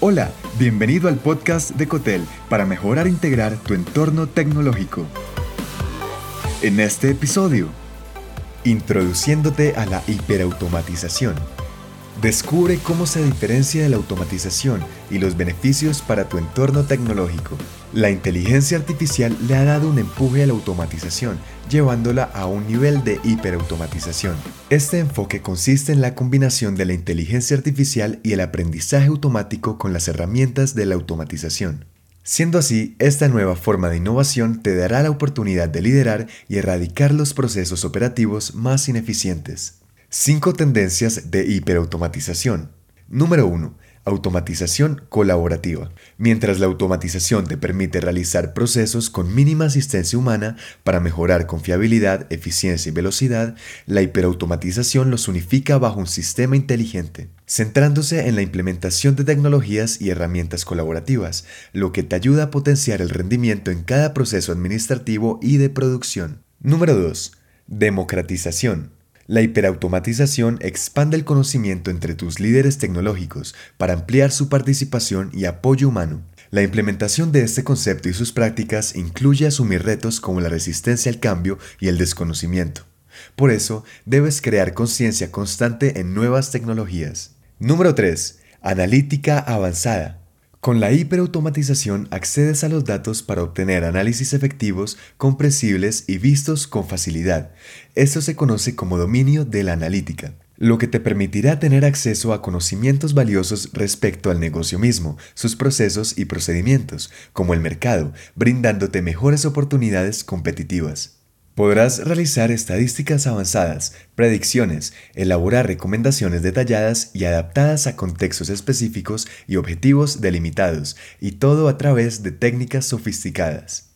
Hola, bienvenido al podcast de Cotel para mejorar e integrar tu entorno tecnológico. En este episodio, introduciéndote a la hiperautomatización. Descubre cómo se diferencia de la automatización y los beneficios para tu entorno tecnológico. La inteligencia artificial le ha dado un empuje a la automatización, llevándola a un nivel de hiperautomatización. Este enfoque consiste en la combinación de la inteligencia artificial y el aprendizaje automático con las herramientas de la automatización. Siendo así, esta nueva forma de innovación te dará la oportunidad de liderar y erradicar los procesos operativos más ineficientes. 5 tendencias de hiperautomatización. Número 1. Automatización colaborativa. Mientras la automatización te permite realizar procesos con mínima asistencia humana para mejorar confiabilidad, eficiencia y velocidad, la hiperautomatización los unifica bajo un sistema inteligente, centrándose en la implementación de tecnologías y herramientas colaborativas, lo que te ayuda a potenciar el rendimiento en cada proceso administrativo y de producción. Número 2. Democratización. La hiperautomatización expande el conocimiento entre tus líderes tecnológicos para ampliar su participación y apoyo humano. La implementación de este concepto y sus prácticas incluye asumir retos como la resistencia al cambio y el desconocimiento. Por eso, debes crear conciencia constante en nuevas tecnologías. Número 3. Analítica avanzada. Con la hiperautomatización accedes a los datos para obtener análisis efectivos, comprensibles y vistos con facilidad. Esto se conoce como dominio de la analítica, lo que te permitirá tener acceso a conocimientos valiosos respecto al negocio mismo, sus procesos y procedimientos, como el mercado, brindándote mejores oportunidades competitivas. Podrás realizar estadísticas avanzadas, predicciones, elaborar recomendaciones detalladas y adaptadas a contextos específicos y objetivos delimitados, y todo a través de técnicas sofisticadas.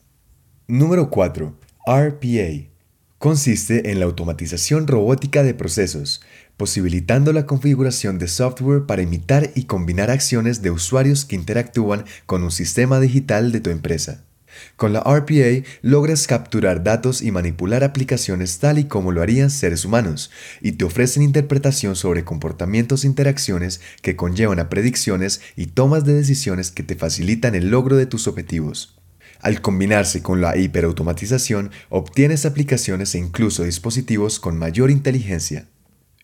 Número 4. RPA. Consiste en la automatización robótica de procesos, posibilitando la configuración de software para imitar y combinar acciones de usuarios que interactúan con un sistema digital de tu empresa. Con la RPA logras capturar datos y manipular aplicaciones tal y como lo harían seres humanos, y te ofrecen interpretación sobre comportamientos e interacciones que conllevan a predicciones y tomas de decisiones que te facilitan el logro de tus objetivos. Al combinarse con la hiperautomatización, obtienes aplicaciones e incluso dispositivos con mayor inteligencia.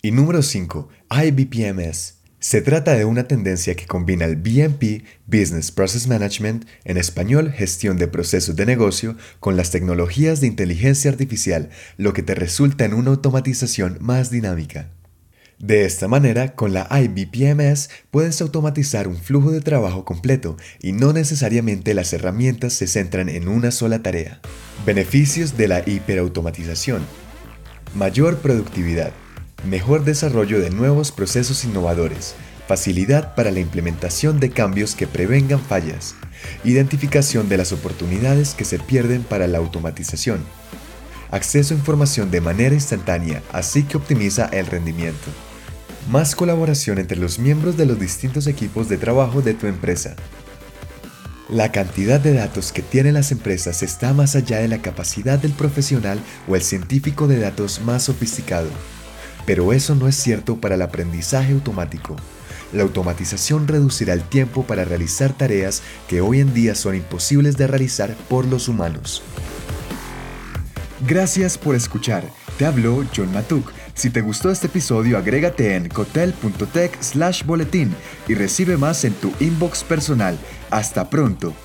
Y número 5. IBPMS se trata de una tendencia que combina el BMP, Business Process Management, en español gestión de procesos de negocio, con las tecnologías de inteligencia artificial, lo que te resulta en una automatización más dinámica. De esta manera, con la IBPMS puedes automatizar un flujo de trabajo completo y no necesariamente las herramientas se centran en una sola tarea. Beneficios de la hiperautomatización. Mayor productividad mejor desarrollo de nuevos procesos innovadores, facilidad para la implementación de cambios que prevengan fallas, identificación de las oportunidades que se pierden para la automatización, acceso a información de manera instantánea, así que optimiza el rendimiento, más colaboración entre los miembros de los distintos equipos de trabajo de tu empresa. La cantidad de datos que tienen las empresas está más allá de la capacidad del profesional o el científico de datos más sofisticado. Pero eso no es cierto para el aprendizaje automático. La automatización reducirá el tiempo para realizar tareas que hoy en día son imposibles de realizar por los humanos. Gracias por escuchar. Te habló John Matuk. Si te gustó este episodio, agrégate en cotel.tech slash boletín y recibe más en tu inbox personal. Hasta pronto.